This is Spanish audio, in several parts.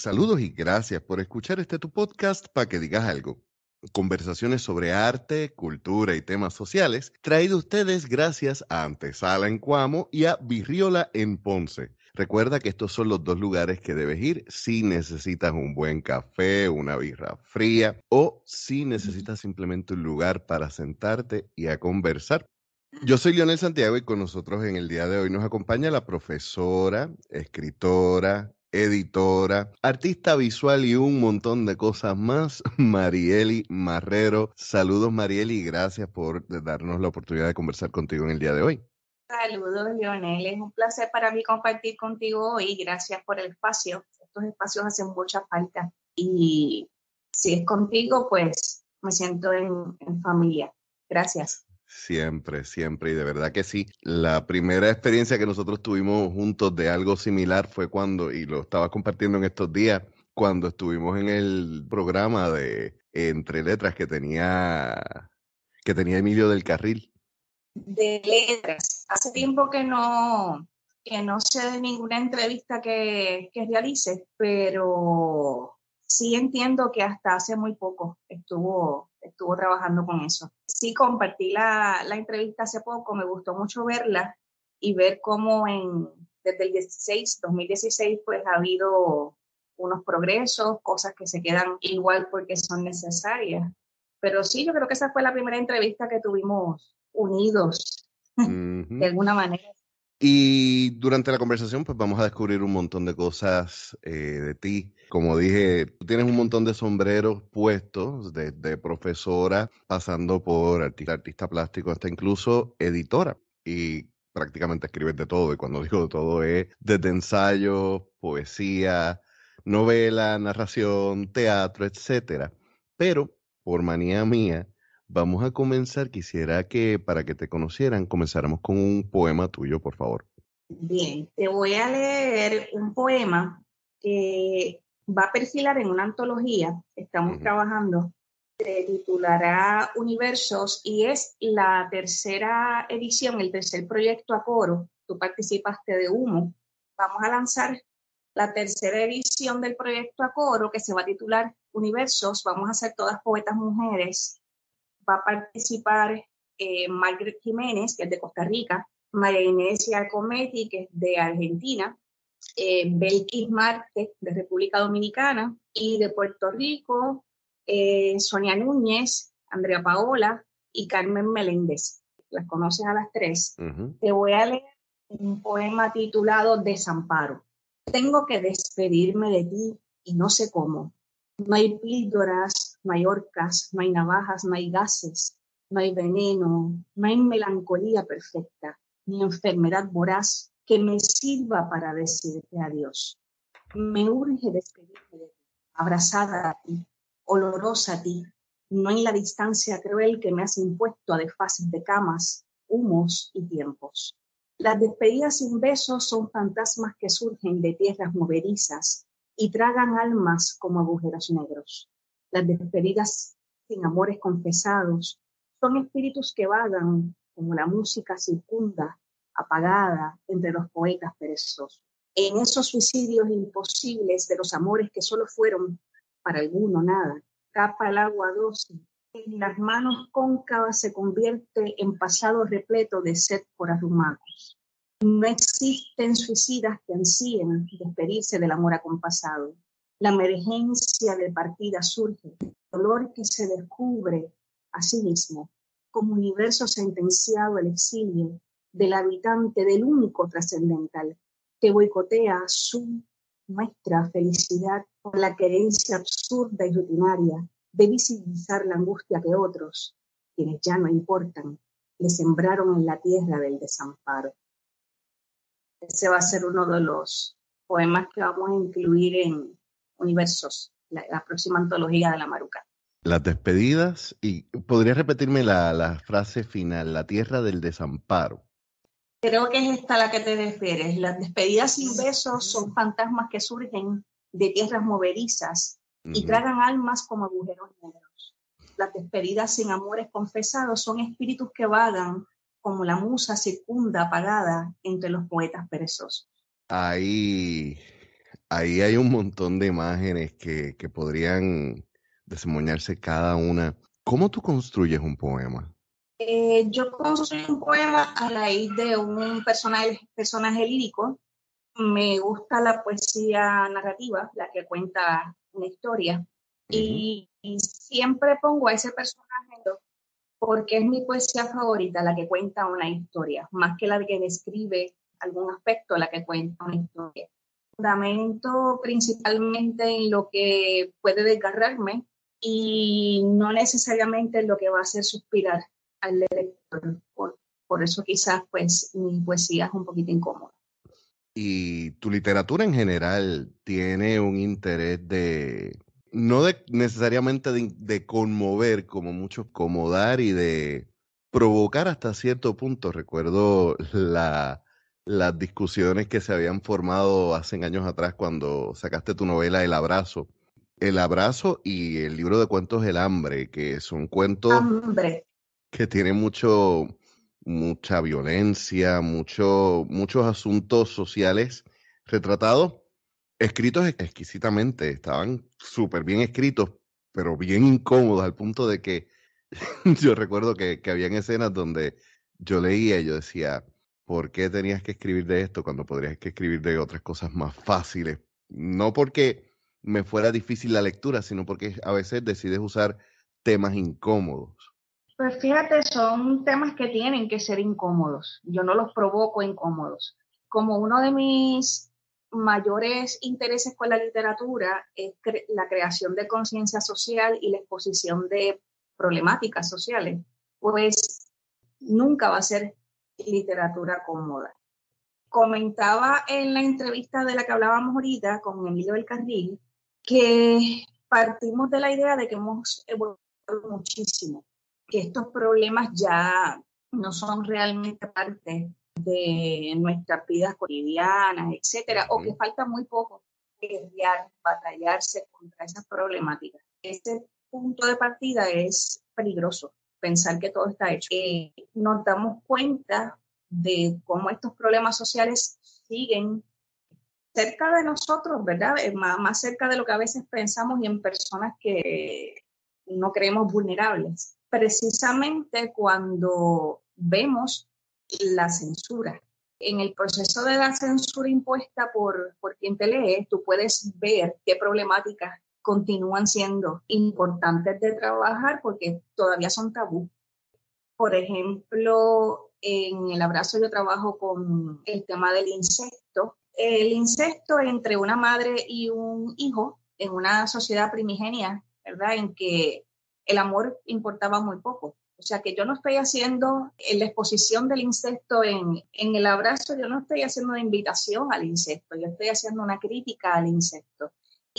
Saludos y gracias por escuchar este tu podcast para que digas algo. Conversaciones sobre arte, cultura y temas sociales, traído ustedes gracias a Antesala en Cuamo y a Virriola en Ponce. Recuerda que estos son los dos lugares que debes ir si necesitas un buen café, una birra fría o si necesitas simplemente un lugar para sentarte y a conversar. Yo soy Leonel Santiago y con nosotros en el día de hoy nos acompaña la profesora, escritora, editora, artista visual y un montón de cosas más, Marieli Marrero. Saludos Marieli gracias por darnos la oportunidad de conversar contigo en el día de hoy. Saludos Lionel, es un placer para mí compartir contigo hoy. Gracias por el espacio. Estos espacios hacen mucha falta y si es contigo, pues me siento en, en familia. Gracias. Siempre, siempre, y de verdad que sí. La primera experiencia que nosotros tuvimos juntos de algo similar fue cuando, y lo estaba compartiendo en estos días, cuando estuvimos en el programa de Entre Letras que tenía, que tenía Emilio del Carril. De letras. Hace tiempo que no, que no sé de ninguna entrevista que, que realice, pero sí entiendo que hasta hace muy poco estuvo, estuvo trabajando con eso. Sí, compartí la, la entrevista hace poco, me gustó mucho verla y ver cómo en, desde el 16, 2016, pues ha habido unos progresos, cosas que se quedan igual porque son necesarias. Pero sí, yo creo que esa fue la primera entrevista que tuvimos unidos, de alguna manera. Y durante la conversación, pues vamos a descubrir un montón de cosas eh, de ti. Como dije, tú tienes un montón de sombreros puestos, desde profesora, pasando por artista, plástico, hasta incluso editora. Y prácticamente escribes de todo. Y cuando digo de todo es desde ensayo, poesía, novela, narración, teatro, etcétera. Pero, por manía mía, Vamos a comenzar, quisiera que para que te conocieran comenzáramos con un poema tuyo, por favor. Bien, te voy a leer un poema que va a perfilar en una antología estamos trabajando. Se titulará Universos y es la tercera edición, el tercer proyecto a coro. Tú participaste de Humo. Vamos a lanzar la tercera edición del proyecto a coro que se va a titular Universos. Vamos a ser todas poetas mujeres va a participar eh, Margaret Jiménez, que es de Costa Rica, María Inés Cometi, que es de Argentina, eh, Belkis Marte, de República Dominicana, y de Puerto Rico, eh, Sonia Núñez, Andrea Paola y Carmen Meléndez. Las conoces a las tres. Te voy a leer un poema titulado Desamparo. Tengo que despedirme de ti y no sé cómo. No hay píldoras no hay orcas, no hay navajas, no hay gases, no hay veneno, no hay melancolía perfecta, ni enfermedad voraz que me sirva para decirte adiós. Me urge despedirme de ti, abrazada a ti, olorosa a ti, no en la distancia cruel que me has impuesto a desfases de camas, humos y tiempos. Las despedidas sin besos son fantasmas que surgen de tierras movedizas y tragan almas como agujeros negros. Las despedidas sin amores confesados son espíritus que vagan como la música circunda, apagada entre los poetas perezosos. En esos suicidios imposibles de los amores que solo fueron para alguno nada, capa el agua dulce, en las manos cóncavas se convierte en pasado repleto de sed por arrumados. No existen suicidas que ansíen despedirse del amor acompasado. La emergencia de partida surge, dolor que se descubre a sí mismo como universo sentenciado al exilio del habitante del único trascendental que boicotea su nuestra felicidad por la querencia absurda y rutinaria de visibilizar la angustia que otros, quienes ya no importan, le sembraron en la tierra del desamparo. Ese va a ser uno de los poemas que vamos a incluir en, universos, la, próxima antología de la Maruca. Las despedidas, y podría repetirme la, frase final, la tierra del desamparo. Creo que es esta la que te refieres. Las despedidas sin besos son fantasmas que surgen de tierras movedizas y tragan almas como agujeros negros. Las despedidas sin amores confesados son espíritus que vagan como la musa secunda apagada entre los poetas perezosos. Ahí ahí hay un montón de imágenes que, que podrían desemboñarse cada una. ¿Cómo tú construyes un poema? Eh, yo construyo un poema a raíz de un personaje, personaje lírico. Me gusta la poesía narrativa, la que cuenta una historia. y, siempre pongo a ese personaje porque es mi poesía favorita, la que cuenta una historia, más que la que describe algún aspecto, la que cuenta una historia. Fundamento principalmente en lo que puede desgarrarme y no necesariamente en lo que va a hacer suspirar al lector. Por, eso quizás pues mi poesía es un poquito incómoda. ¿Y tu literatura en general tiene un interés de no de, necesariamente de, conmover, como muchos, comodar y de provocar hasta cierto punto. Recuerdo la, las discusiones que se habían formado hace años atrás cuando sacaste tu novela El Abrazo. El Abrazo y el libro de cuentos El Hambre, que son cuentos que tienen mucho, mucha violencia, mucho, muchos asuntos sociales retratados escritos exquisitamente, estaban súper bien escritos, pero bien incómodos al punto de que yo recuerdo que, que habían escenas donde yo leía y yo decía, ¿por qué tenías que escribir de esto cuando podrías que escribir de otras cosas más fáciles? No porque me fuera difícil la lectura, sino porque a veces decides usar temas incómodos. Pues fíjate, son temas que tienen que ser incómodos. Yo no los provoco incómodos. Como uno de mis mayores intereses con la literatura es la creación de conciencia social y la exposición de problemáticas sociales, pues nunca va a ser literatura cómoda. Comentaba en la entrevista de la que hablábamos ahorita con Emilio del Carril que partimos de la idea de que hemos evolucionado muchísimo, que estos problemas ya no son realmente parte de nuestras vidas cotidianas, etcétera, o que falta muy poco guerrear, batallarse contra esas problemáticas. Este punto de partida es peligroso, pensar que todo está hecho. Eh, nos damos cuenta de cómo estos problemas sociales siguen cerca de nosotros, ¿verdad? Eh, más, más cerca de lo que a veces pensamos y en personas que no creemos vulnerables. Precisamente cuando vemos la censura. En el proceso de la censura impuesta por, por quien te lee, tú puedes ver qué problemáticas continúan siendo importantes de trabajar porque todavía son tabú. Por ejemplo, en el abrazo yo trabajo con el tema del incesto. El incesto entre una madre y un hijo en una sociedad primigenia, ¿verdad? En que el amor importaba muy poco. O sea que yo no estoy haciendo en la exposición del insecto en, en el abrazo, yo no estoy haciendo una invitación al insecto, yo estoy haciendo una crítica al insecto.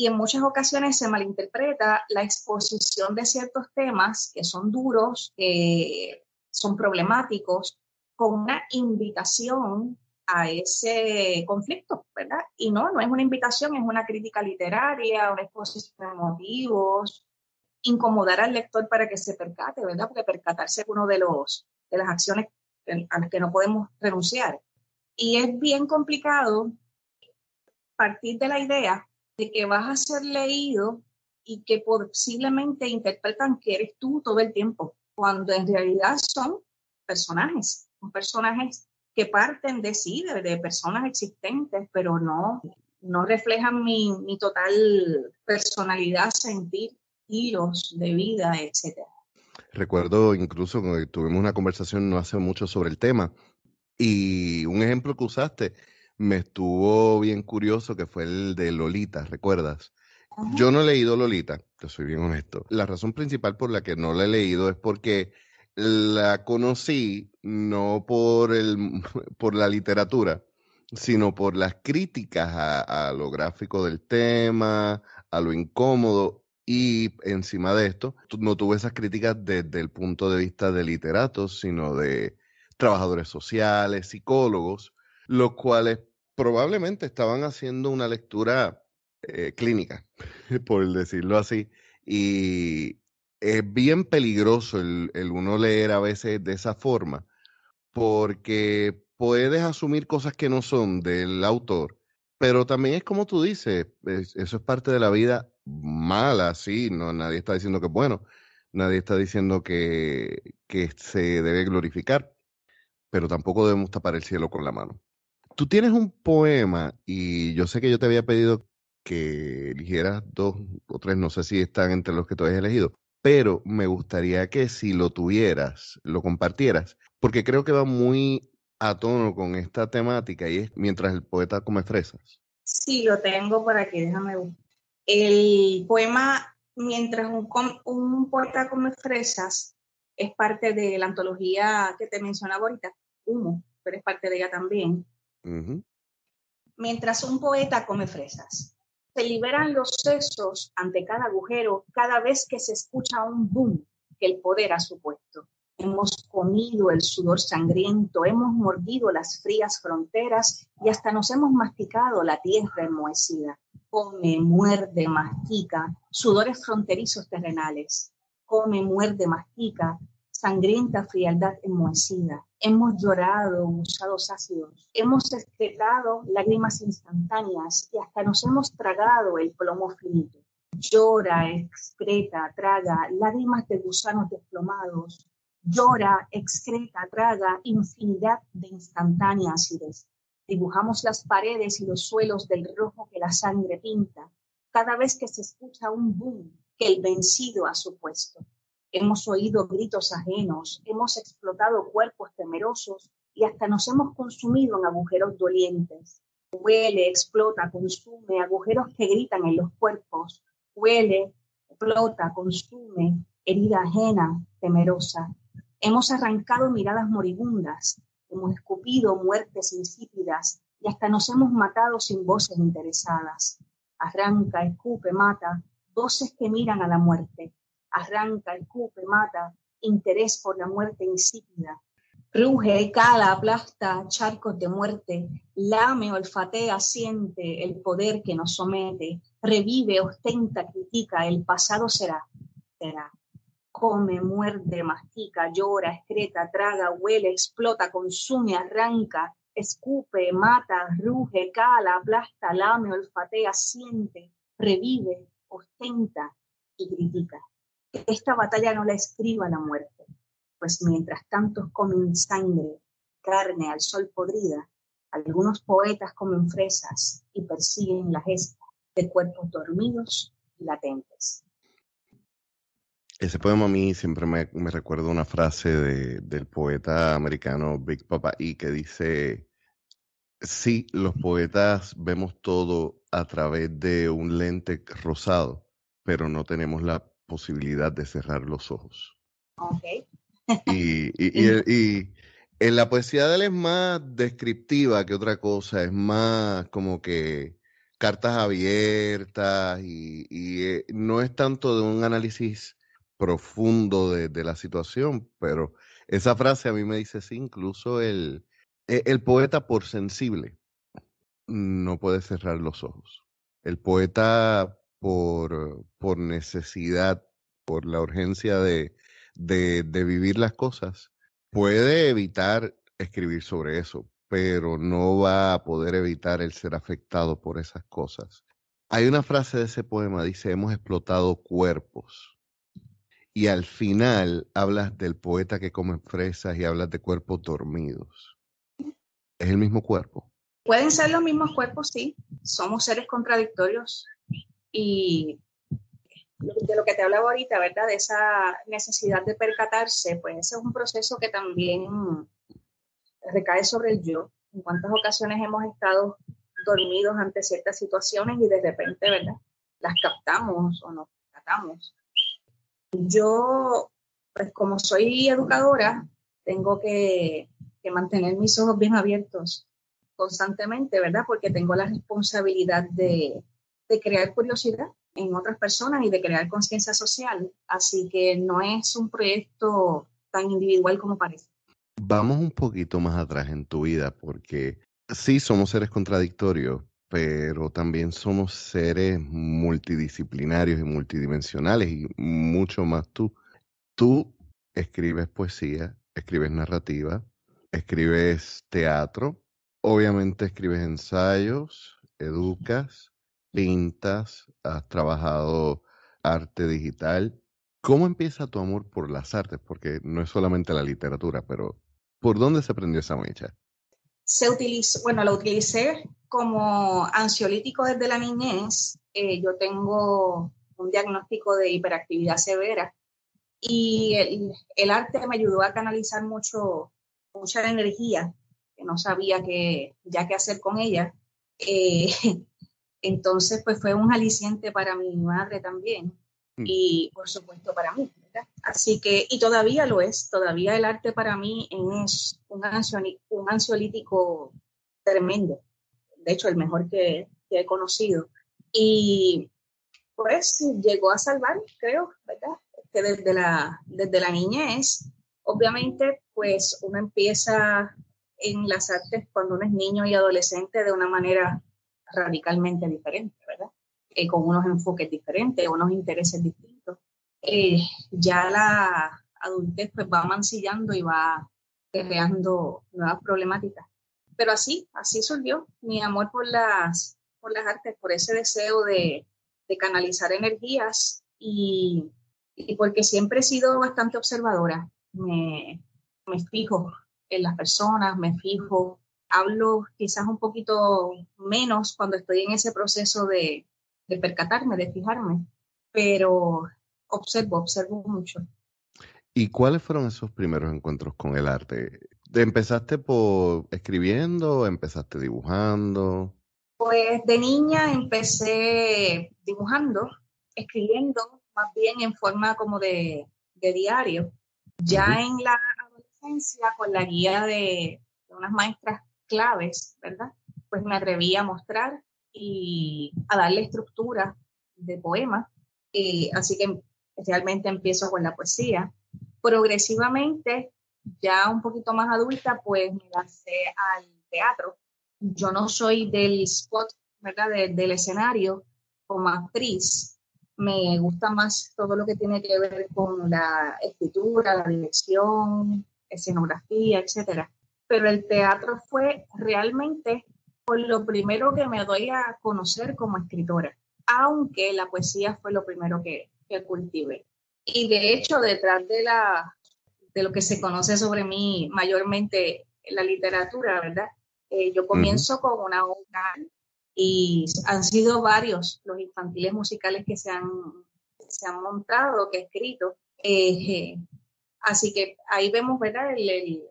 Y en muchas ocasiones se malinterpreta la exposición de ciertos temas que son duros, que son problemáticos, con una invitación a ese conflicto, ¿verdad? Y no, no es una invitación, es una crítica literaria, una exposición de motivos, incomodar al lector para que se percate, ¿verdad? Porque percatarse es uno de los de las acciones a las que no podemos renunciar. Y es bien complicado partir de la idea de que vas a ser leído y que posiblemente interpretan que eres tú todo el tiempo, cuando en realidad son personajes, son personajes que parten de sí, de, personas existentes, pero no, no reflejan mi, mi total personalidad, sentir de vida, etcétera. Recuerdo incluso que tuvimos una conversación no hace mucho sobre el tema y un ejemplo que usaste me estuvo bien curioso que fue el de Lolita, ¿recuerdas? Yo no he leído Lolita, te soy bien honesto. La razón principal por la que no la he leído es porque la conocí no por, el, por la literatura, sino por las críticas a, a, lo gráfico del tema, a lo incómodo y encima de esto, no tuve esas críticas desde el punto de vista de literatos, sino de trabajadores sociales, psicólogos, los cuales probablemente estaban haciendo una lectura eh, clínica, por decirlo así. Y es bien peligroso el, uno leer a veces de esa forma, porque puedes asumir cosas que no son del autor pero también es como tú dices, eso es parte de la vida mala, sí, no, nadie está diciendo que es bueno, nadie está diciendo que se debe glorificar, pero tampoco debemos tapar el cielo con la mano. Tú tienes un poema y yo sé que yo te había pedido que eligieras dos o tres, no sé si están entre los que tú hayas elegido, pero me gustaría que si lo tuvieras, lo compartieras, porque creo que va muy a tono con esta temática y es mientras el poeta come fresas. Sí, lo tengo por aquí, déjame ver. El poema Mientras un, un poeta come fresas es parte de la antología que te mencionaba ahorita, Humo, pero es parte de ella también. Mientras un poeta come fresas, se liberan los sesos ante cada agujero cada vez que se escucha un boom que el poder ha supuesto. Hemos comido el sudor sangriento, hemos mordido las frías fronteras y hasta nos hemos masticado la tierra enmohecida. Come, muerde, mastica, sudores fronterizos terrenales. Come, muerde, mastica, sangrienta frialdad enmohecida. Hemos llorado usados ácidos, hemos excretado lágrimas instantáneas y hasta nos hemos tragado el plomo finito. Llora, excreta, traga lágrimas de gusanos desplomados, llora, excreta, traga infinidad de instantánea acidez. Dibujamos las paredes y los suelos del rojo que la sangre pinta cada vez que se escucha un boom que el vencido ha supuesto. Hemos oído gritos ajenos, hemos explotado cuerpos temerosos y hasta nos hemos consumido en agujeros dolientes. Huele, explota, consume, agujeros que gritan en los cuerpos. Huele, explota, consume, herida ajena, temerosa. Hemos arrancado miradas moribundas, hemos escupido muertes insípidas y hasta nos hemos matado sin voces interesadas. Arranca, escupe, mata, voces que miran a la muerte. Arranca, escupe, mata, interés por la muerte insípida. Ruge, cala, aplasta, charcos de muerte, lame, olfatea, siente el poder que nos somete, revive, ostenta, critica, el pasado será, será come, muerde, mastica, llora, excreta, traga, huele, explota, consume, arranca, escupe, mata, ruge, cala, aplasta, lame, olfatea, siente, revive, ostenta y critica. Esta batalla no la escriba la muerte, pues mientras tantos comen sangre, carne al sol podrida, algunos poetas comen fresas y persiguen la gesta de cuerpos dormidos y latentes. Ese poema a mí siempre me, recuerda una frase del poeta americano Big Papa E que dice, sí, los poetas vemos todo a través de un lente rosado, pero no tenemos la posibilidad de cerrar los ojos. Okay. y, y, en la poesía de él es más descriptiva que otra cosa, es más como que cartas abiertas y, eh, no es tanto de un análisis profundo de, la situación, pero esa frase a mí me dice, sí, incluso el, e, el, poeta por sensible no puede cerrar los ojos. El poeta por, por necesidad, por la urgencia de, de, de vivir las cosas, puede evitar escribir sobre eso, pero no va a poder evitar el ser afectado por esas cosas. Hay una frase de ese poema, dice, hemos explotado cuerpos y al final hablas del poeta que come fresas y hablas de cuerpos dormidos. ¿Es el mismo cuerpo? Pueden ser los mismos cuerpos, sí. Somos seres contradictorios. Y de lo que te hablaba ahorita, ¿verdad? De esa necesidad de percatarse, pues ese es un proceso que también recae sobre el yo. En cuántas ocasiones hemos estado dormidos ante ciertas situaciones y de repente, ¿verdad? Las captamos o nos percatamos. Yo, pues como soy educadora, tengo que, mantener mis ojos bien abiertos constantemente, ¿verdad? Porque tengo la responsabilidad de, crear curiosidad en otras personas y de crear conciencia social. Así que no es un proyecto tan individual como parece. Vamos un poquito más atrás en tu vida, porque sí somos seres contradictorios, pero también somos seres multidisciplinarios y multidimensionales y mucho más tú. Tú escribes poesía, escribes narrativa, escribes teatro, obviamente escribes ensayos, educas, pintas, has trabajado arte digital. ¿Cómo empieza tu amor por las artes? Porque no es solamente la literatura, pero ¿por dónde se prendió esa mecha? Se utilizó, bueno, lo utilicé como ansiolítico desde la niñez. Eh, yo tengo un diagnóstico de hiperactividad severa y el, arte me ayudó a canalizar mucho, mucha energía que no sabía que, ya qué hacer con ella. Eh, entonces, pues fue un aliciente para mi madre también mm. y por supuesto para mí. Así que, y todavía lo es, todavía el arte para mí es un, un ansiolítico tremendo. De hecho, el mejor que, que he conocido. Y pues llegó a salvar, creo, ¿verdad? Que desde la, desde la niñez, obviamente, pues uno empieza en las artes cuando uno es niño y adolescente de una manera radicalmente diferente, ¿verdad? Eh, con unos enfoques diferentes, unos intereses distintos. Eh, ya la adultez pues va mancillando y va creando nuevas problemáticas. Pero así, así surgió mi amor por las, por las artes, por ese deseo de, canalizar energías y, porque siempre he sido bastante observadora. Me fijo en las personas, me fijo, hablo quizás un poquito menos cuando estoy en ese proceso de, de percatarme, de fijarme, pero observo, observo mucho. ¿Y cuáles fueron esos primeros encuentros con el arte? ¿Empezaste por escribiendo? ¿Empezaste dibujando? Pues de niña empecé dibujando, escribiendo, más bien en forma como de, de diario. Ya en la adolescencia, con la guía de, unas maestras claves, ¿verdad? Pues me atreví a mostrar y a darle estructura de poemas. Y así que especialmente empiezo con la poesía. Progresivamente, ya un poquito más adulta, pues me lancé al teatro yo no soy del spot, ¿verdad? del escenario como actriz. Me gusta más todo lo que tiene que ver con la escritura, la dirección, escenografía, etcétera. Pero el teatro fue realmente por lo primero que me doy a conocer como escritora, aunque la poesía fue lo primero que, que cultivé. Y de hecho, detrás de, la, de lo que se conoce sobre mí mayormente en la literatura, ¿verdad? Eh, yo comienzo con una obra y han sido varios los infantiles musicales que se han, se han montado, que he escrito. Eh, así que ahí vemos, ¿verdad? El, el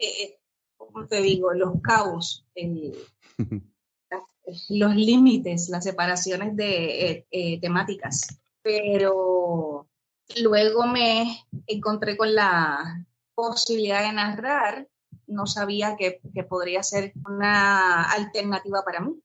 eh, ¿cómo te digo? Los caos, los límites, las separaciones de temáticas. Pero luego me encontré con la posibilidad de narrar no sabía que, podría ser una alternativa para mí.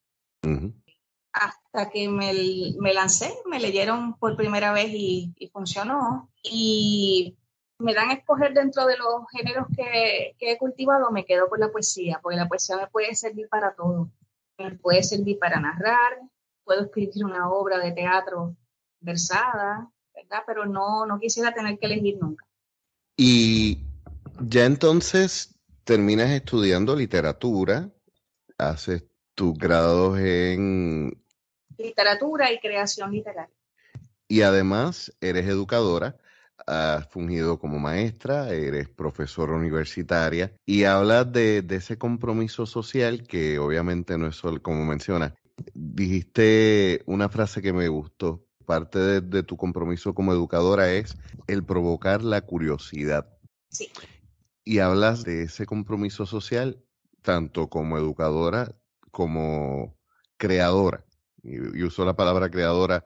Hasta que me, lancé, me leyeron por primera vez y, funcionó. Y me dan a escoger dentro de los géneros que, he cultivado, me quedo con la poesía, porque la poesía me puede servir para todo. Me puede servir para narrar, puedo escribir una obra de teatro versada, ¿verdad? Pero no, no quisiera tener que elegir nunca. Y ya entonces terminas estudiando literatura, haces tus grados en... Literatura y creación literaria. Y además eres educadora, has fungido como maestra, eres profesora universitaria y hablas de, ese compromiso social que obviamente no es solo como mencionas. Dijiste una frase que me gustó. Parte de, de tu compromiso como educadora es el provocar la curiosidad. Sí y hablas de ese compromiso social tanto como educadora como creadora. Y, uso la palabra creadora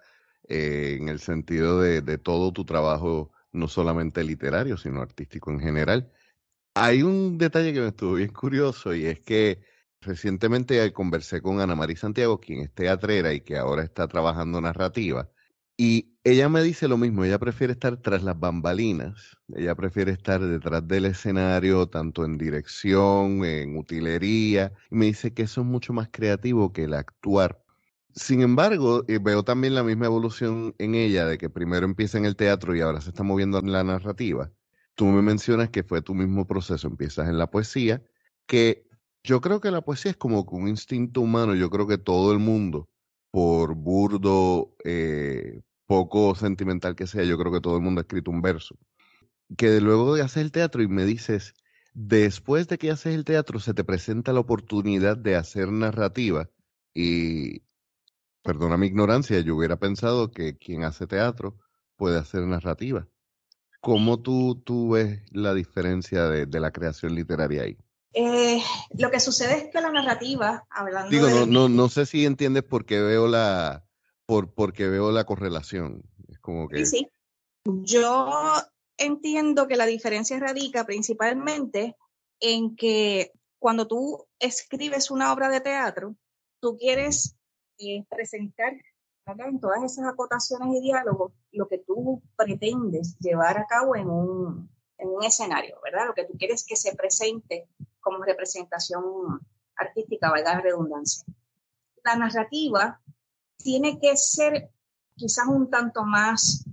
eh, en el sentido de, todo tu trabajo, no solamente literario, sino artístico en general. Hay un detalle que me estuvo bien curioso y es que recientemente conversé con Ana María Santiago, quien es teatrera y que ahora está trabajando narrativa, y ella me dice lo mismo, ella prefiere estar tras las bambalinas, ella prefiere estar detrás del escenario, tanto en dirección, en utilería, y me dice que eso es mucho más creativo que el actuar. Sin embargo, eh, veo también la misma evolución en ella, de que primero empieza en el teatro y ahora se está moviendo en la narrativa. Tú me mencionas que fue tu mismo proceso, empiezas en la poesía, que Yo creo que la poesía es como un instinto humano. Yo creo que todo el mundo, por burdo, eh, poco sentimental que sea, yo creo que todo el mundo ha escrito un verso. Que luego de hacer el teatro y me dices, después de que haces el teatro se te presenta la oportunidad de hacer narrativa y, perdona mi ignorancia, yo hubiera pensado que quien hace teatro puede hacer narrativa. ¿Cómo tú, tú ves la diferencia de, la creación literaria ahí? Eh, lo que sucede es que la narrativa, hablando Digo, no, no, no sé si entiendes por qué veo la, por, porque veo la correlación. Es como que... Sí, sí. Yo entiendo que la diferencia radica principalmente en que cuando tú escribes una obra de teatro, tú quieres eh, presentar en todas esas acotaciones y diálogos lo que tú pretendes llevar a cabo en un, en un escenario, ¿verdad? Lo que tú quieres que se presente como representación artística, valga la redundancia. La narrativa tiene que ser quizás un tanto más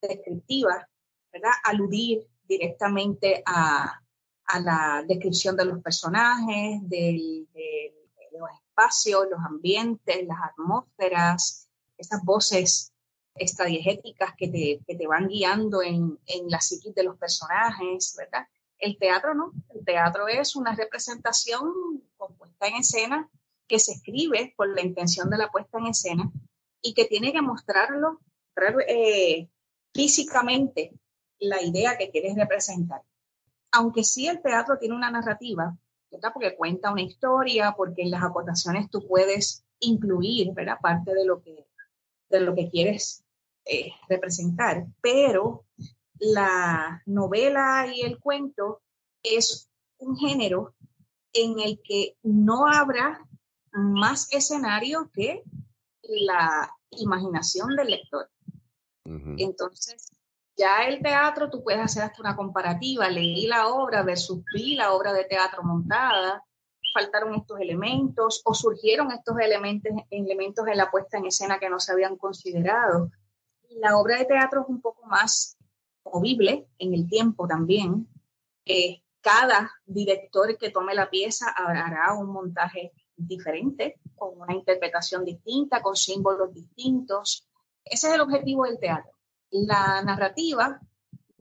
descriptiva, ¿verdad? Aludir directamente a, a la descripción de los personajes, del, de, los los ambientes, las atmósferas, esas voces extradiegéticas que te, que te van guiando en, en la psiquis de los personajes, ¿verdad? El teatro no, el teatro es una representación compuesta en escena que se escribe por la intención de la puesta en escena y que tiene que mostrarlo, eh, físicamente la idea que quieres representar. Aunque sí el teatro tiene una narrativa, ¿verdad? porque cuenta una historia, porque en las acotaciones tú puedes incluir ¿verdad? parte de lo que, de lo que quieres eh, representar, pero la novela y el cuento es un género en el que no habrá más escenario que la imaginación del lector. Entonces, ya el teatro tú puedes hacer hasta una comparativa, leí la obra versus vi la obra de teatro montada, faltaron estos elementos o surgieron estos elementos, elementos en la puesta en escena que no se habían considerado. La obra de teatro es un poco más movible en el tiempo también. Eh, cada director que tome la pieza hará un montaje diferente, con una interpretación distinta, con símbolos distintos. Ese es el objetivo del teatro. La narrativa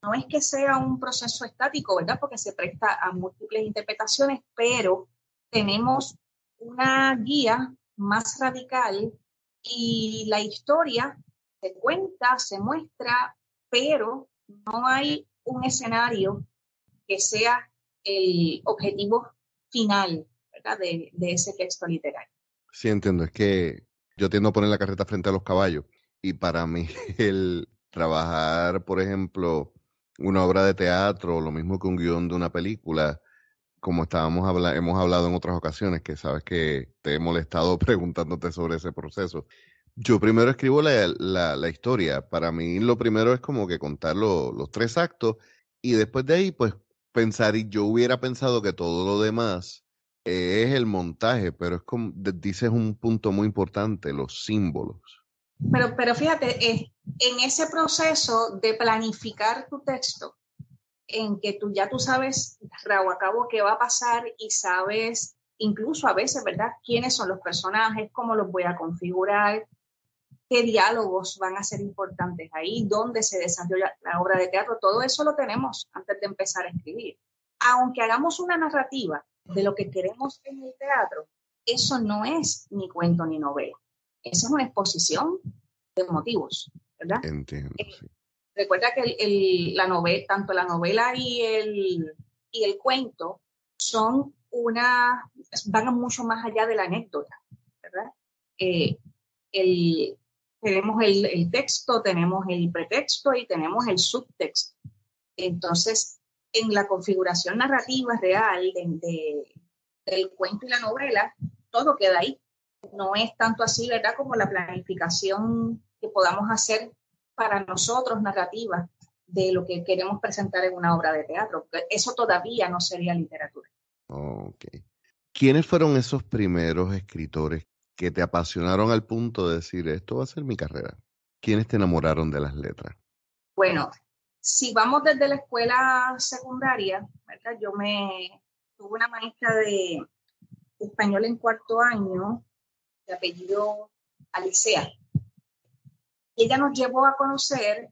no es que sea un proceso estático, ¿verdad? Porque se presta a múltiples interpretaciones, pero tenemos una guía más radical y la historia se cuenta, se muestra, pero no hay un escenario que sea el objetivo final de, ese texto literario. Sí, entiendo. Es que yo tiendo a poner la carreta frente a los caballos y para mí el trabajar, por ejemplo, una obra de teatro, lo mismo que un guion de una película, como estábamos hemos hablado en otras ocasiones, que sabes que te he molestado preguntándote sobre ese proceso. Yo primero escribo la, la, historia. Para mí lo primero es como que contar los tres actos y después de ahí, pues pensar, y yo hubiera pensado que todo lo demás es el montaje, pero es como dices un punto muy importante, los símbolos. Pero, pero fíjate, en ese proceso de planificar tu texto, en que tú ya tú sabes, rabo a cabo, qué va a pasar y sabes, incluso a veces, ¿verdad?, quiénes son los personajes, cómo los voy a configurar, qué diálogos van a ser importantes ahí, dónde se desarrolla la obra de teatro, todo eso lo tenemos antes de empezar a escribir. Aunque hagamos una narrativa, de lo que queremos en el teatro, eso no es ni cuento ni novela. Eso es una exposición de motivos, ¿verdad? Entiendo. Eh, recuerda que la novela, tanto la novela y el, y el cuento son una, van mucho más allá de la anécdota, ¿verdad? Eh, tenemos el, el, texto, tenemos el pretexto y tenemos el subtexto. Entonces, en la configuración narrativa real de, del cuento y la novela, todo queda ahí. No es tanto así, ¿verdad?, como la planificación que podamos hacer para nosotros narrativa de lo que queremos presentar en una obra de teatro. Eso todavía no sería literatura. Ok. ¿Quiénes fueron esos primeros escritores que te apasionaron al punto de decir, esto va a ser mi carrera? ¿Quiénes te enamoraron de las letras? Bueno, si vamos desde la escuela secundaria, ¿verdad? yo me tuve una maestra de, español en cuarto año, de apellido Alicea. Ella nos llevó a conocer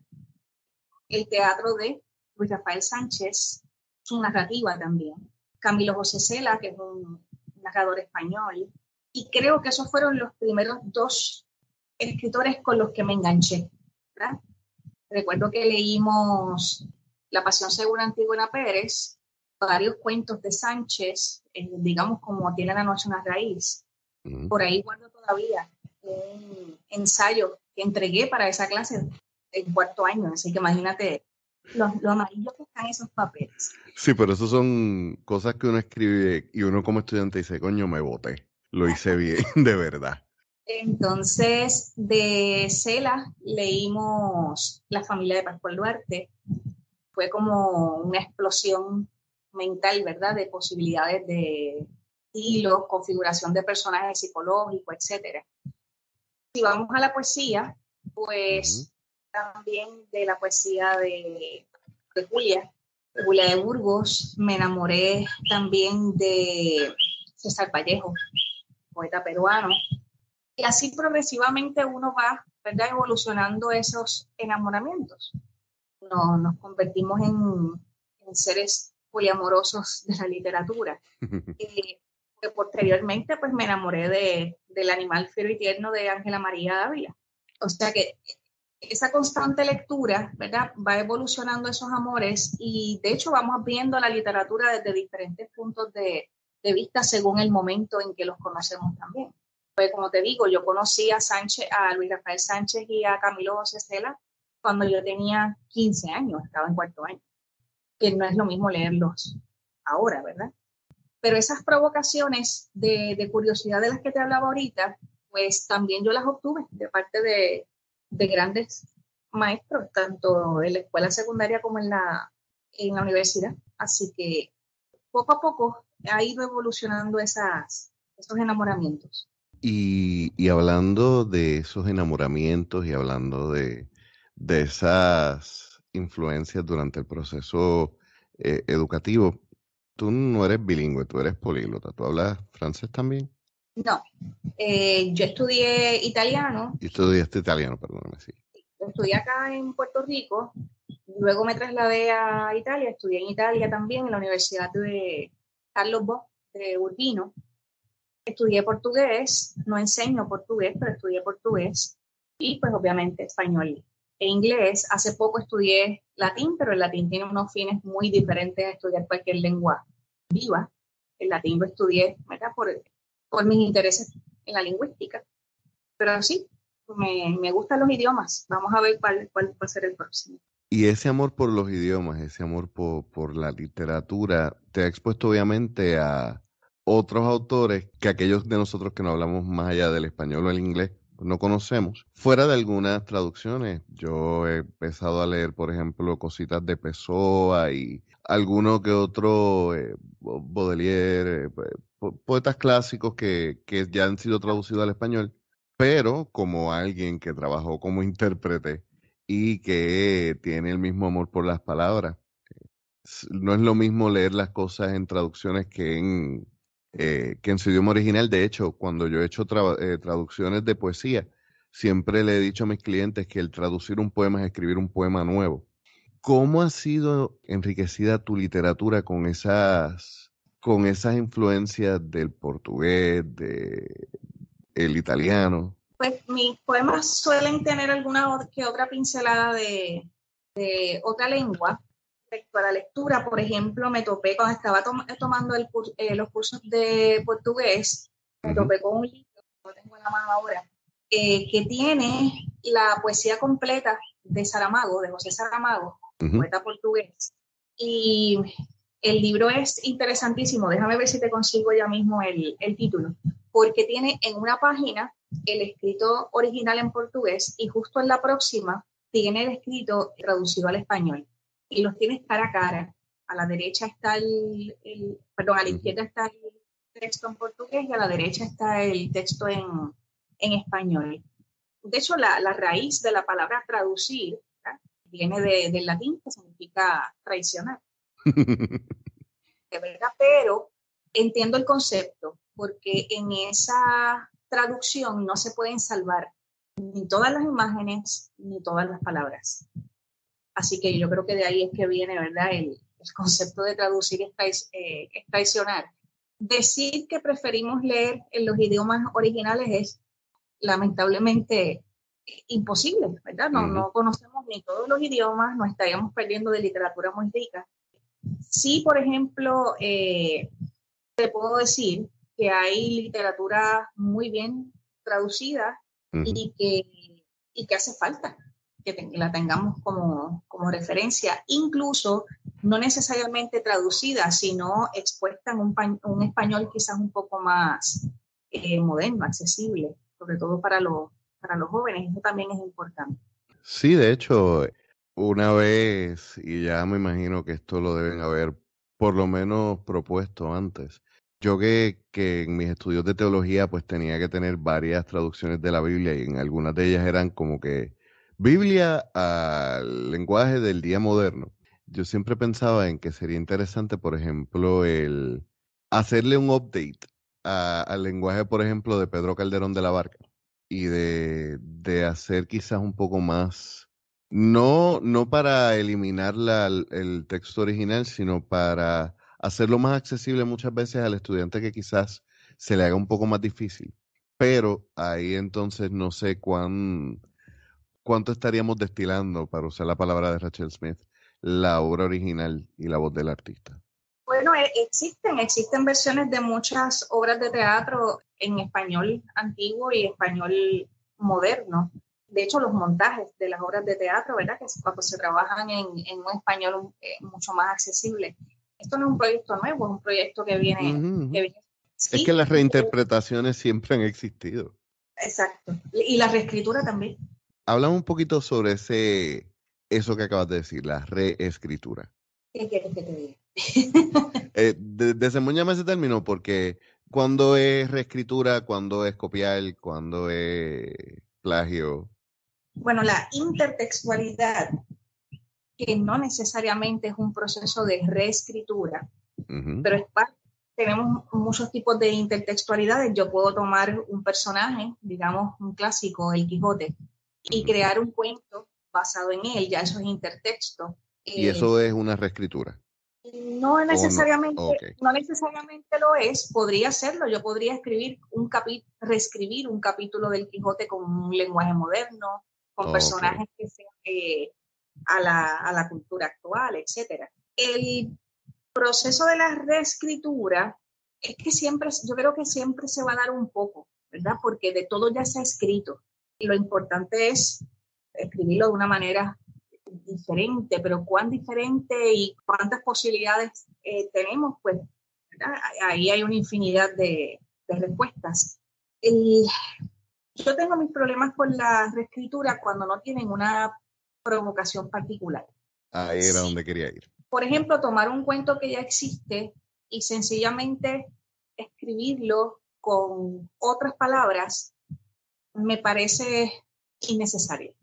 el teatro de Luis Rafael Sánchez, su narrativa también. Camilo José Cela, que es un narrador español. Y creo que esos fueron los primeros dos escritores con los que me enganché. Recuerdo que leímos La Pasión según Antigua Pérez, varios cuentos de Sánchez, eh, digamos como Tiene la noche una raíz. Por ahí guardo todavía un ensayo que entregué para esa clase en cuarto año, así que imagínate lo, amarillo que están esos papeles. Sí, pero eso son cosas que uno escribe y uno como estudiante dice, coño, me voté, lo hice bien, de verdad. Entonces, de Cela leímos La familia de Pascual Duarte. Fue como una explosión mental, ¿verdad? De posibilidades de estilo, configuración de personajes psicológicos, etc. Si vamos a la poesía, pues también de la poesía de, Julia, de Julia de Burgos. Me enamoré también de César Vallejo, poeta peruano. Y así progresivamente uno va ¿verdad? evolucionando esos enamoramientos. No, nos convertimos en, seres poliamorosos de la literatura. y posteriormente pues me enamoré de, del animal fiero y tierno de Ángela María Dávila. O sea que esa constante lectura, ¿verdad? Va evolucionando esos amores y de hecho vamos viendo la literatura desde diferentes puntos de, vista según el momento en que los conocemos también. Pues como te digo, yo conocí a Sánchez, a Luis Rafael Sánchez y a Camilo Cela cuando yo tenía 15 años, estaba en cuarto año, que no es lo mismo leerlos ahora, ¿verdad? Pero esas provocaciones de, curiosidad de las que te hablaba ahorita, pues también yo las obtuve de parte de, de grandes maestros, tanto en la escuela secundaria como en la, en la universidad. Así que poco a poco ha ido evolucionando esas, esos enamoramientos. Y, y hablando de esos enamoramientos y hablando de, de esas influencias durante el proceso eh, educativo, tú no eres bilingüe, tú eres políglota. ¿Tú hablas francés también? No, eh, yo estudié italiano. Y estudiaste italiano, perdóname, sí. Estudié acá en Puerto Rico, luego me trasladé a Italia, estudié en Italia también, en la Universidad de Carlos Bosch de Urbino. Estudié portugués, no enseño portugués, pero estudié portugués y pues obviamente español e inglés. Hace poco estudié latín, pero el latín tiene unos fines muy diferentes a estudiar cualquier lengua viva. El latín lo estudié, ¿verdad? Por por mis intereses en la lingüística. Pero sí, me, me gustan los idiomas. Vamos a ver cuál, cuál va a ser el próximo. Y ese amor por los idiomas, ese amor por, por la literatura, te ha expuesto obviamente a otros autores que aquellos de nosotros que no hablamos más allá del español o el inglés no conocemos. Fuera de algunas traducciones, yo he empezado a leer, por ejemplo, cositas de Pessoa y alguno que otro eh, Baudelaire, eh, poetas clásicos que, que ya han sido traducidos al español, pero como alguien que trabajó como intérprete y que tiene el mismo amor por las palabras. No es lo mismo leer las cosas en traducciones que en, eh, que en su idioma original. De hecho, cuando yo he hecho eh, traducciones de poesía, siempre le he dicho a mis clientes que el traducir un poema es escribir un poema nuevo. ¿Cómo ha sido enriquecida tu literatura con esas con esas influencias del portugués, del el italiano? Pues mis poemas suelen tener alguna que otra pincelada de, otra lengua. Respecto a la lectura, por ejemplo, me topé cuando estaba tomando eh, los cursos de portugués, me topé con un libro, que tengo en la mano ahora, eh, que tiene la poesía completa de Saramago, de José Saramago, poeta portugués. Y el libro es interesantísimo, déjame ver si te consigo ya mismo el, título, porque tiene en una página el escrito original en portugués y justo en la próxima tiene el escrito traducido al español y los tienes cara a cara. A la derecha está el, perdón, a la izquierda está el texto en portugués y a la derecha está el texto en, español. De hecho, la, raíz de la palabra traducir viene del latín, que significa traicionar. de verdad, pero entiendo el concepto porque en esa traducción no se pueden salvar ni todas las imágenes ni todas las palabras. Así que yo creo que de ahí es que viene, ¿verdad? El, concepto de traducir es, eh, es traicionar. Decir que preferimos leer en los idiomas originales es lamentablemente imposible, ¿verdad? No, no conocemos ni todos los idiomas, nos estaríamos perdiendo de literatura muy rica. Sí, por ejemplo, eh, te puedo decir que hay literatura muy bien traducida y, que, y que hace falta que la tengamos como, como referencia, incluso no necesariamente traducida, sino expuesta en un, un español quizás un poco más eh, moderno, accesible, sobre todo para los para los jóvenes. Eso también es importante. Sí, de hecho, una vez, y ya me imagino que esto lo deben haber por lo menos propuesto antes. Yo que, que en mis estudios de teología pues tenía que tener varias traducciones de la Biblia y en algunas de ellas eran como que Biblia al lenguaje del día moderno. Yo siempre pensaba en que sería interesante, por ejemplo, el hacerle un update al lenguaje, por ejemplo, de Pedro Calderón de la Barca y de, de hacer quizás un poco más, no, no para eliminar la, el texto original, sino para hacerlo más accesible muchas veces al estudiante que quizás se le haga un poco más difícil. Pero ahí entonces no sé cuán, cuánto estaríamos destilando, para usar la palabra de Rachel Smith, la obra original y la voz del artista. Bueno, e, existen, existen versiones de muchas obras de teatro en español antiguo y español moderno. De hecho, los montajes de las obras de teatro, ¿verdad? Que se trabajan en, un español eh, mucho más accesible. Esto no es un proyecto nuevo, es un proyecto que viene... es que las reinterpretaciones siempre han existido. Exacto. Y la reescritura también. Hablamos un poquito sobre ese, eso que acabas de decir, la reescritura. ¿Qué quieres que te diga? eh, ese término porque cuando es reescritura, cuando es copiar, cuando es plagio. Bueno, la intertextualidad, que no necesariamente es un proceso de reescritura, pero es parte tenemos muchos tipos de intertextualidades. Yo puedo tomar un personaje, digamos un clásico, el Quijote, y crear un cuento basado en él, ya eso es intertexto. ¿Y eso es una reescritura? No necesariamente, no? necesariamente lo es, podría serlo. Yo podría escribir un reescribir un capítulo del Quijote con un lenguaje moderno, con personajes que sean eh, a, la, a la cultura actual, etcétera. El proceso de la reescritura es que siempre, yo creo que siempre se va a dar un poco, ¿verdad? Porque de todo ya se ha escrito. Y lo importante es escribirlo de una manera diferente, pero cuán diferente y cuántas posibilidades eh, tenemos, pues ahí hay una infinidad de, respuestas. yo tengo mis problemas con la reescritura cuando no tienen una provocación particular. Ahí era donde quería ir. Por ejemplo, tomar un cuento que ya existe y sencillamente escribirlo con otras palabras me parece innecesario.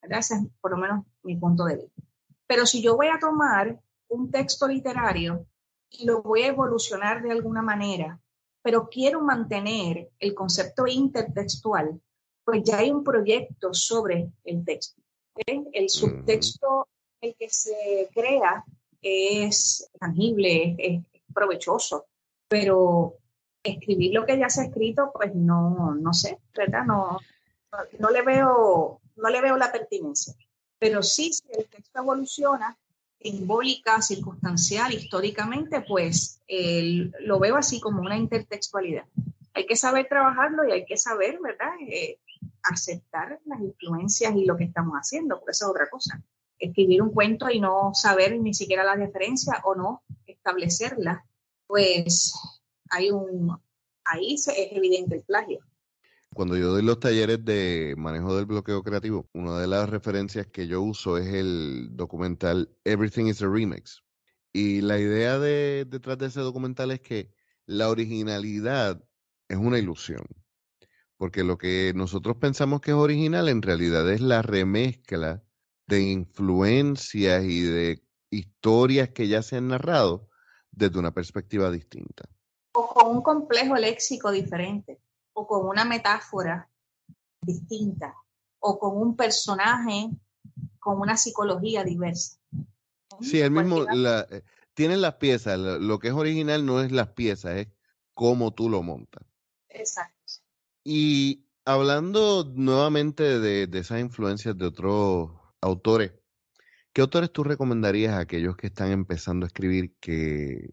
Ese es por lo menos mi punto de vista. Pero si yo voy a tomar un texto literario y lo voy a evolucionar de alguna manera, pero quiero mantener el concepto intertextual, pues ya hay un proyecto sobre el texto. El subtexto, el que se crea, es tangible, es, provechoso, pero escribir lo que ya se ha escrito, pues no, no sé, ¿verdad? No, no le veo no le veo la pertinencia. Pero sí, si el texto evoluciona, simbólica, circunstancial, históricamente, pues lo veo así como una intertextualidad. Hay que saber trabajarlo y hay que saber, ¿verdad? Eh, aceptar las influencias y lo que estamos haciendo, por eso es otra cosa. Escribir un cuento y no saber ni siquiera la diferencia o no establecerla, pues hay un, ahí es evidente el plagio. Cuando yo doy los talleres de manejo del bloqueo creativo, una de las referencias que yo uso es el documental Everything is a Remix. Y la idea de, detrás de ese documental es que la originalidad es una ilusión. Porque lo que nosotros pensamos que es original en realidad es la remezcla de influencias y de historias que ya se han narrado desde una perspectiva distinta. o con un complejo léxico diferente, o con una metáfora distinta, o con un personaje con una psicología diversa. Sí, el mismo, la, eh, tienen las piezas, lo que es original no es las piezas, es cómo tú lo montas. Exacto. Y hablando nuevamente de, de esas influencias de otros autores, ¿qué autores tú recomendarías a aquellos que están empezando a escribir que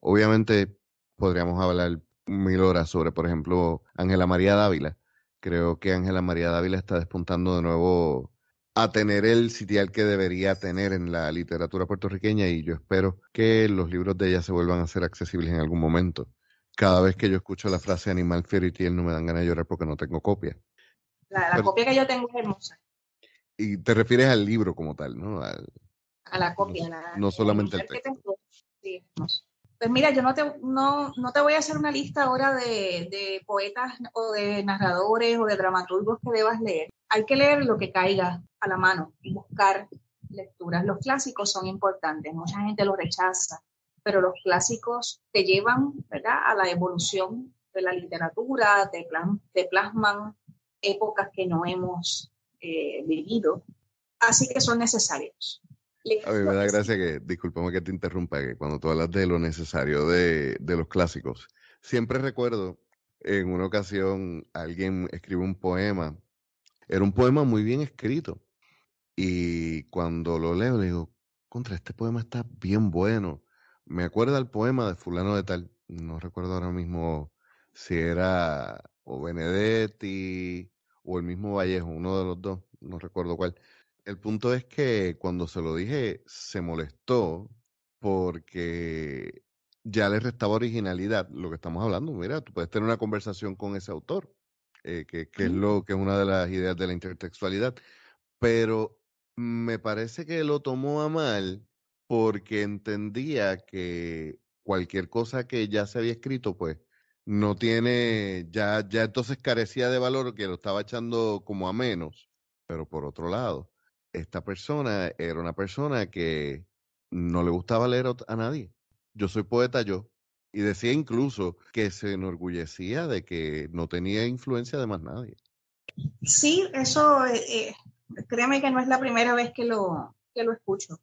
obviamente podríamos hablar mil horas sobre, por ejemplo, Ángela María Dávila? Creo que Ángela María Dávila está despuntando de nuevo a tener el sitial que debería tener en la literatura puertorriqueña y yo espero que los libros de ella se vuelvan a ser accesibles en algún momento. Cada vez que yo escucho la frase Animal Fairy Tale no me dan ganas de llorar porque no tengo copia. La, copia que yo tengo es hermosa. Y te refieres al libro como tal, ¿no? a la copia. No, no solamente el texto. Sí, pues mira, yo no te, no, no te voy a hacer una lista ahora de, de, poetas o de narradores o de dramaturgos que debas leer. Hay que leer lo que caiga a la mano y buscar lecturas. Los clásicos son importantes, mucha gente los rechaza, pero los clásicos te llevan ¿verdad? a la evolución de la literatura, te, plasman épocas que no hemos eh, vivido, así que son necesarios. A mí me da gracia que, discúlpame que te interrumpa, que cuando tú hablas de lo necesario de, de los clásicos, siempre recuerdo en una ocasión alguien escribió un poema, era un poema muy bien escrito, y cuando lo leo, le digo, contra, este poema está bien bueno. Me acuerda el poema de fulano de tal, no recuerdo ahora mismo si era o Benedetti o el mismo Vallejo, uno de los dos, no recuerdo cuál. El punto es que cuando se lo dije, se molestó porque ya le restaba originalidad lo que estamos hablando. Mira, tú puedes tener una conversación con ese autor, eh, que, que, es lo que es una de las ideas de la intertextualidad, pero me parece que lo tomó a mal porque entendía que cualquier cosa que ya se había escrito, pues no tiene, ya, ya entonces carecía de valor, que lo estaba echando como a menos. Pero por otro lado, esta persona era una persona que no le gustaba leer a nadie. Yo soy poeta yo. Y decía incluso que se enorgullecía de que no tenía influencia de más nadie. Sí, eso eh, eh, créeme que no es la primera vez que lo, que lo escucho.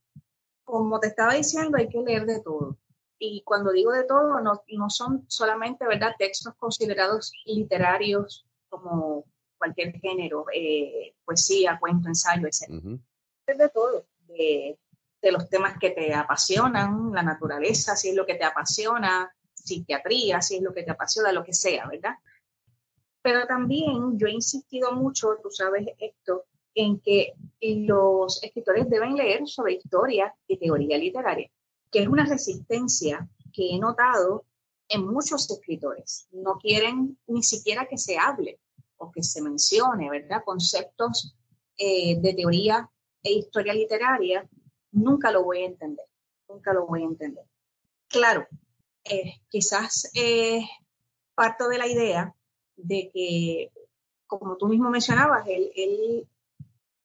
Como te estaba diciendo, hay que leer de todo. Y cuando digo de todo, no, no son solamente ¿verdad? textos considerados literarios como cualquier género, eh, poesía, cuento, ensayo, etc. Es de todo, de, de, los temas que te apasionan, la naturaleza, si es lo que te apasiona, psiquiatría, si es lo que te apasiona, lo que sea, ¿verdad? Pero también yo he insistido mucho, tú sabes esto, en que los escritores deben leer sobre historia y teoría literaria, que es una resistencia que he notado en muchos escritores. No quieren ni siquiera que se hable o que se mencione, ¿verdad? Conceptos eh, de teoría e historia literaria, nunca lo voy a entender, nunca lo voy a entender. Claro, eh, quizás eh, parto de la idea de que, como tú mismo mencionabas, él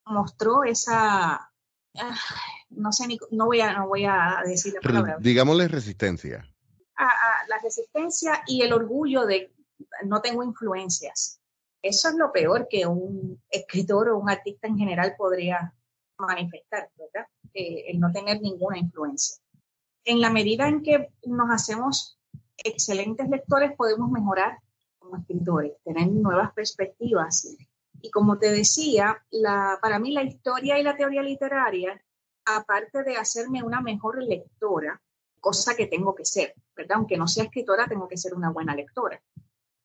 mostró esa, ah, no sé, no voy a, no voy a decir la palabra. Digámosle resistencia. la resistencia y el orgullo de no tengo influencias. Eso es lo peor que un escritor o un artista en general podría manifestar, ¿verdad? el no tener ninguna influencia. En la medida en que nos hacemos excelentes lectores, podemos mejorar como escritores, tener nuevas perspectivas, y como te decía, para mí la historia y la teoría literaria, aparte de hacerme una mejor lectora, cosa que tengo que ser, ¿verdad? Aunque no sea escritora, tengo que ser una buena lectora.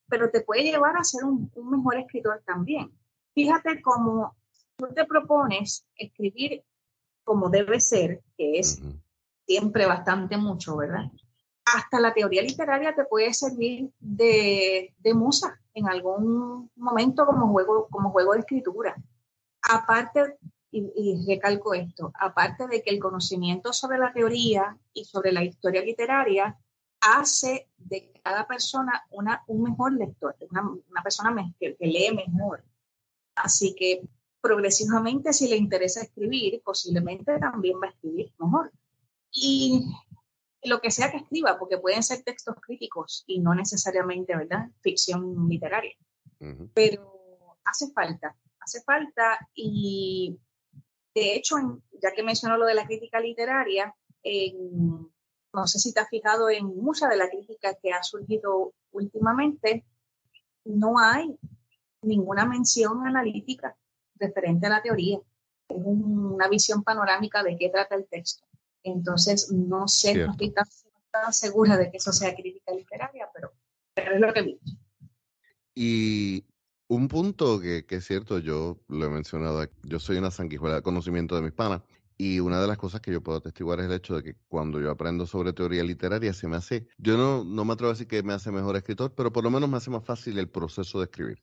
Pero te puede llevar a ser un, mejor escritor también. Fíjate cómo tú te propones escribir como debe ser, que es siempre bastante mucho, ¿verdad? hasta la teoría literaria te puede servir de, de musa en algún momento como juego, como juego de escritura. Aparte, y, recalco esto, aparte de que el conocimiento sobre la teoría y sobre la historia literaria hace de cada persona una, un mejor lector, una, persona que, que, lee mejor. Así que progresivamente, si le interesa escribir, posiblemente también va a escribir mejor. Y lo que sea que escriba, porque pueden ser textos críticos y no necesariamente, ¿verdad? Ficción literaria. Pero hace falta, hace falta y de hecho, ya que mencionó lo de la crítica literaria, no sé si te has fijado en mucha de la crítica que ha surgido últimamente, no hay ninguna mención analítica referente a la teoría. Es una visión panorámica de qué trata el texto. Entonces, no sé, no estoy tan, segura de que eso sea crítica literaria, pero, es lo que vi. Y un punto que, que, es cierto, yo lo he mencionado, yo soy una sanguijuela de conocimiento de mis panas, y una de las cosas que yo puedo atestiguar es el hecho de que cuando yo aprendo sobre teoría literaria se me hace, yo no, no me atrevo a decir que me hace mejor escritor, pero por lo menos me hace más fácil el proceso de escribir.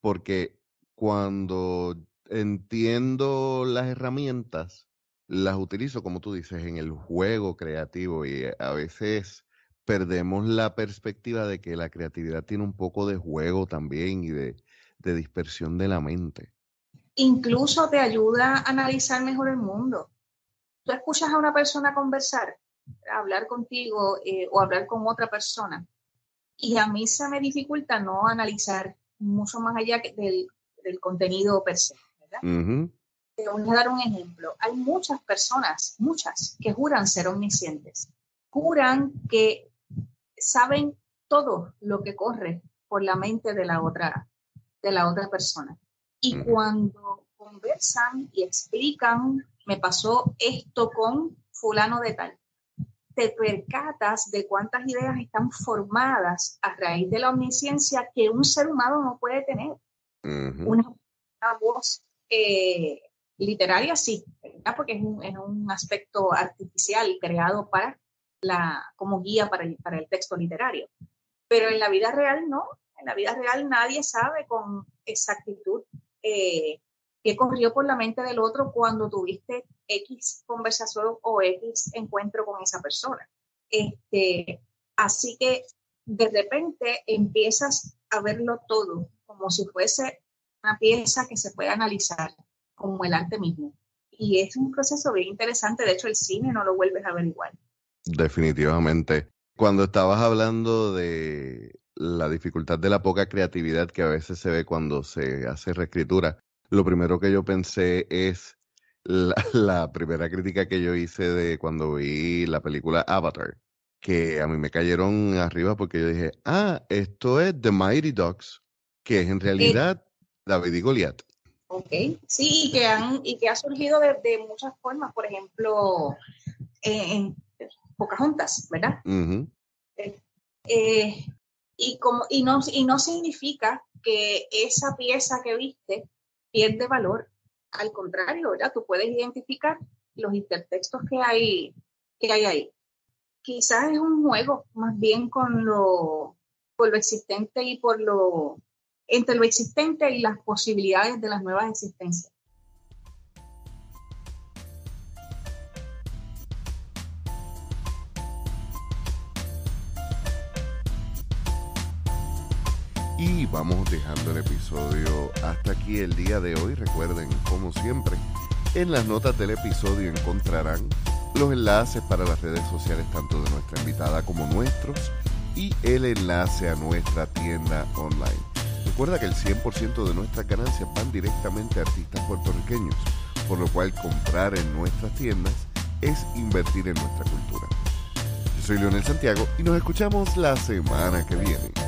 Porque cuando entiendo las herramientas, las utilizo, como tú dices, en el juego creativo y a veces perdemos la perspectiva de que la creatividad tiene un poco de juego también y de, de dispersión de la mente incluso te ayuda a analizar mejor el mundo. Tú escuchas a una persona conversar, hablar contigo eh, o hablar con otra persona, y a mí se me dificulta no analizar mucho más allá del, del contenido per se. ¿verdad? Te voy a dar un ejemplo. Hay muchas personas, muchas, que juran ser omniscientes. Juran que saben todo lo que corre por la mente de la otra, de la otra persona. Y cuando conversan y explican, me pasó esto con fulano de tal, te percatas de cuántas ideas están formadas a raíz de la omnisciencia que un ser humano no puede tener. una, voz eh, literaria sí, porque es un, aspecto artificial creado para la, como guía para para el texto literario. Pero en la vida real no, en la vida real nadie sabe con exactitud eh, qué corrió por la mente del otro cuando tuviste X conversación o X encuentro con esa persona. Este, así que de repente empiezas a verlo todo como si fuese una pieza que se puede analizar como el arte mismo. Y es un proceso bien interesante. De hecho, el cine no lo vuelves a ver igual. Definitivamente. Cuando estabas hablando de la dificultad de la poca creatividad que a veces se ve cuando se hace reescritura, lo primero que yo pensé es la, primera crítica que yo hice de cuando vi la película Avatar, que a mí me cayeron arriba porque yo dije, ah, esto es The Mighty Ducks, que es en realidad David y Goliat. Ok, sí, y que, han, y que ha surgido de, muchas formas, por ejemplo, en, Pocahontas, ¿verdad? Y, como, y, no, y no significa que esa pieza que viste pierde valor. Al contrario, ¿verdad? Tú puedes identificar los intertextos que hay, que hay ahí. Quizás es un juego más bien con lo, con lo existente y por lo, entre lo existente y las posibilidades de las nuevas existencias. Vamos dejando el episodio hasta aquí el día de hoy. Recuerden, como siempre, en las notas del episodio encontrarán los enlaces para las redes sociales tanto de nuestra invitada como nuestros y el enlace a nuestra tienda online. Recuerda que el 100% de nuestras ganancias van directamente a artistas puertorriqueños, por lo cual comprar en nuestras tiendas es invertir en nuestra cultura. Yo soy Leonel Santiago y nos escuchamos la semana que viene.